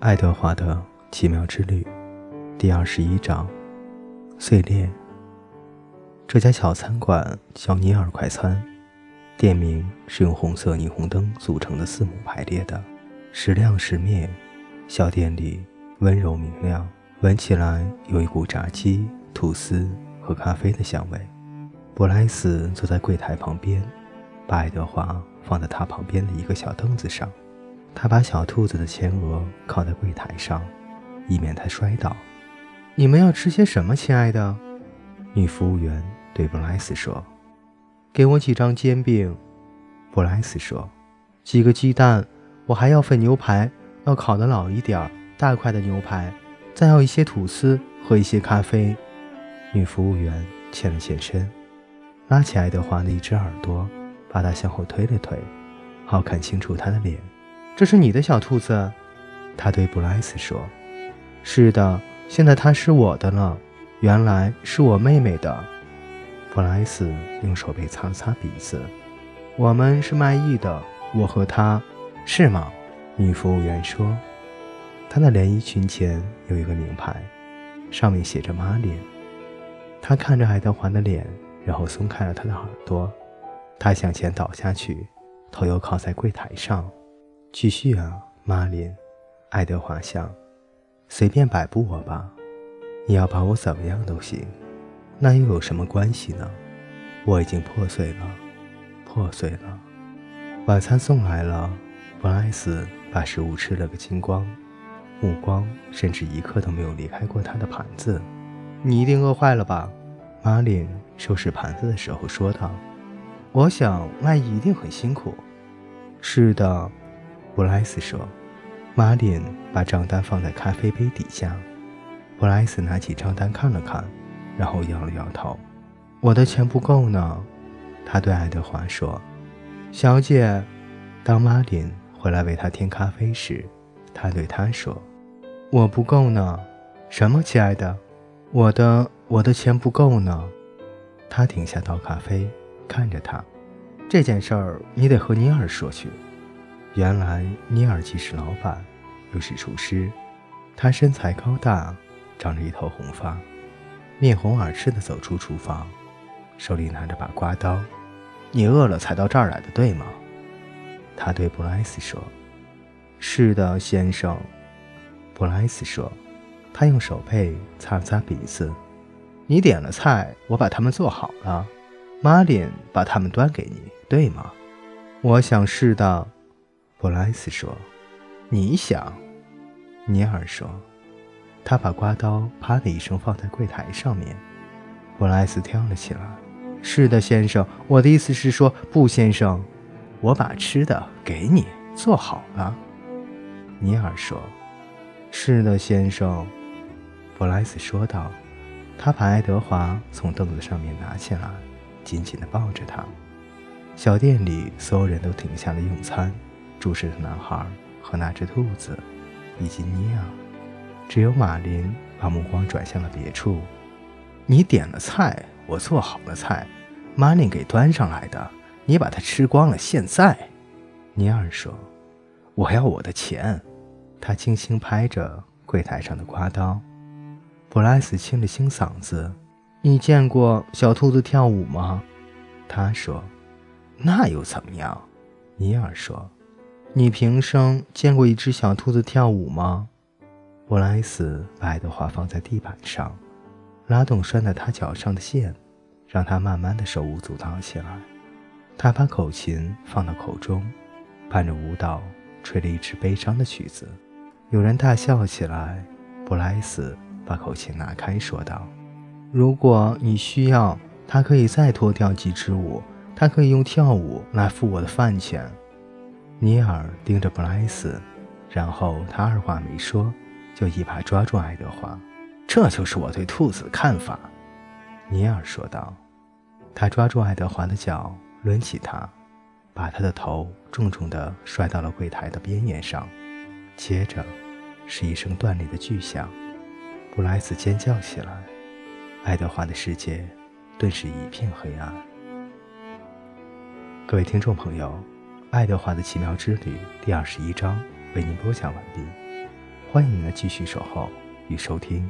爱德华的奇妙之旅，第二十一章：碎裂。这家小餐馆叫尼尔快餐，店名是用红色霓虹灯组成的字母排列的，时亮时灭。小店里温柔明亮，闻起来有一股炸鸡、吐司和咖啡的香味。布莱斯坐在柜台旁边，把爱德华放在他旁边的一个小凳子上。他把小兔子的前额靠在柜台上，以免它摔倒。你们要吃些什么，亲爱的？女服务员对布莱斯说：“给我几张煎饼。”布莱斯说：“几个鸡蛋。我还要份牛排，要烤得老一点儿，大块的牛排。再要一些吐司和一些咖啡。”女服务员欠了欠身，拉起爱德华的一只耳朵，把他向后推了推，好看清楚他的脸。这是你的小兔子，他对布莱斯说：“是的，现在它是我的了。原来是我妹妹的。”布莱斯用手背擦了擦鼻子。“我们是卖艺的，我和他，是吗？”女服务员说。她的连衣裙前有一个名牌，上面写着“玛莲”。她看着爱德华的脸，然后松开了他的耳朵。他向前倒下去，头又靠在柜台上。继续啊，玛琳，爱德华想，随便摆布我吧，你要把我怎么样都行，那又有什么关系呢？我已经破碎了，破碎了。晚餐送来了，布莱斯把食物吃了个精光，目光甚至一刻都没有离开过他的盘子。你一定饿坏了吧？玛琳收拾盘子的时候说道。我想卖艺一定很辛苦。是的。布莱斯说：“玛琳把账单放在咖啡杯底下。”布莱斯拿起账单看了看，然后摇了摇头：“我的钱不够呢。”他对爱德华说：“小姐。”当玛琳回来为他添咖啡时，他对他说：“我不够呢。”“什么，亲爱的？”“我的我的钱不够呢。”他停下倒咖啡，看着他：“这件事儿你得和尼尔说去。”原来尼尔既是老板，又是厨师。他身材高大，长着一头红发，面红耳赤地走出厨房，手里拿着把刮刀。你饿了才到这儿来的，对吗？他对布莱斯说：“是的，先生。”布莱斯说。他用手背擦了擦鼻子。你点了菜，我把它们做好了。玛琳把它们端给你，对吗？我想是的。布莱斯说：“你想？”尼尔说：“他把刮刀啪的一声放在柜台上面。”布莱斯跳了起来：“是的，先生，我的意思是说，不，先生，我把吃的给你做好了。”尼尔说：“是的，先生。”布莱斯说道。他把爱德华从凳子上面拿起来，紧紧地抱着他。小店里所有人都停下了用餐。注视着男孩和那只兔子，以及尼尔，只有马林把目光转向了别处。你点了菜，我做好了菜，马林给端上来的，你把它吃光了。现在，尼尔说：“我要我的钱。”他轻轻拍着柜台上的刮刀。布莱斯清了清嗓子：“你见过小兔子跳舞吗？”他说：“那又怎么样？”尼尔说。你平生见过一只小兔子跳舞吗？布莱斯把爱德华放在地板上，拉动拴在他脚上的线，让他慢慢的手舞足蹈起来。他把口琴放到口中，伴着舞蹈吹了一支悲伤的曲子。有人大笑起来。布莱斯把口琴拿开，说道：“如果你需要，他可以再多跳几支舞。他可以用跳舞来付我的饭钱。”尼尔盯着布莱斯，然后他二话没说，就一把抓住爱德华。这就是我对兔子的看法，尼尔说道。他抓住爱德华的脚，抡起他，把他的头重重地摔到了柜台的边沿上。接着，是一声断裂的巨响，布莱斯尖叫起来。爱德华的世界顿时一片黑暗。各位听众朋友。《爱德华的奇妙之旅》第二十一章为您播讲完毕，欢迎您的继续守候与收听。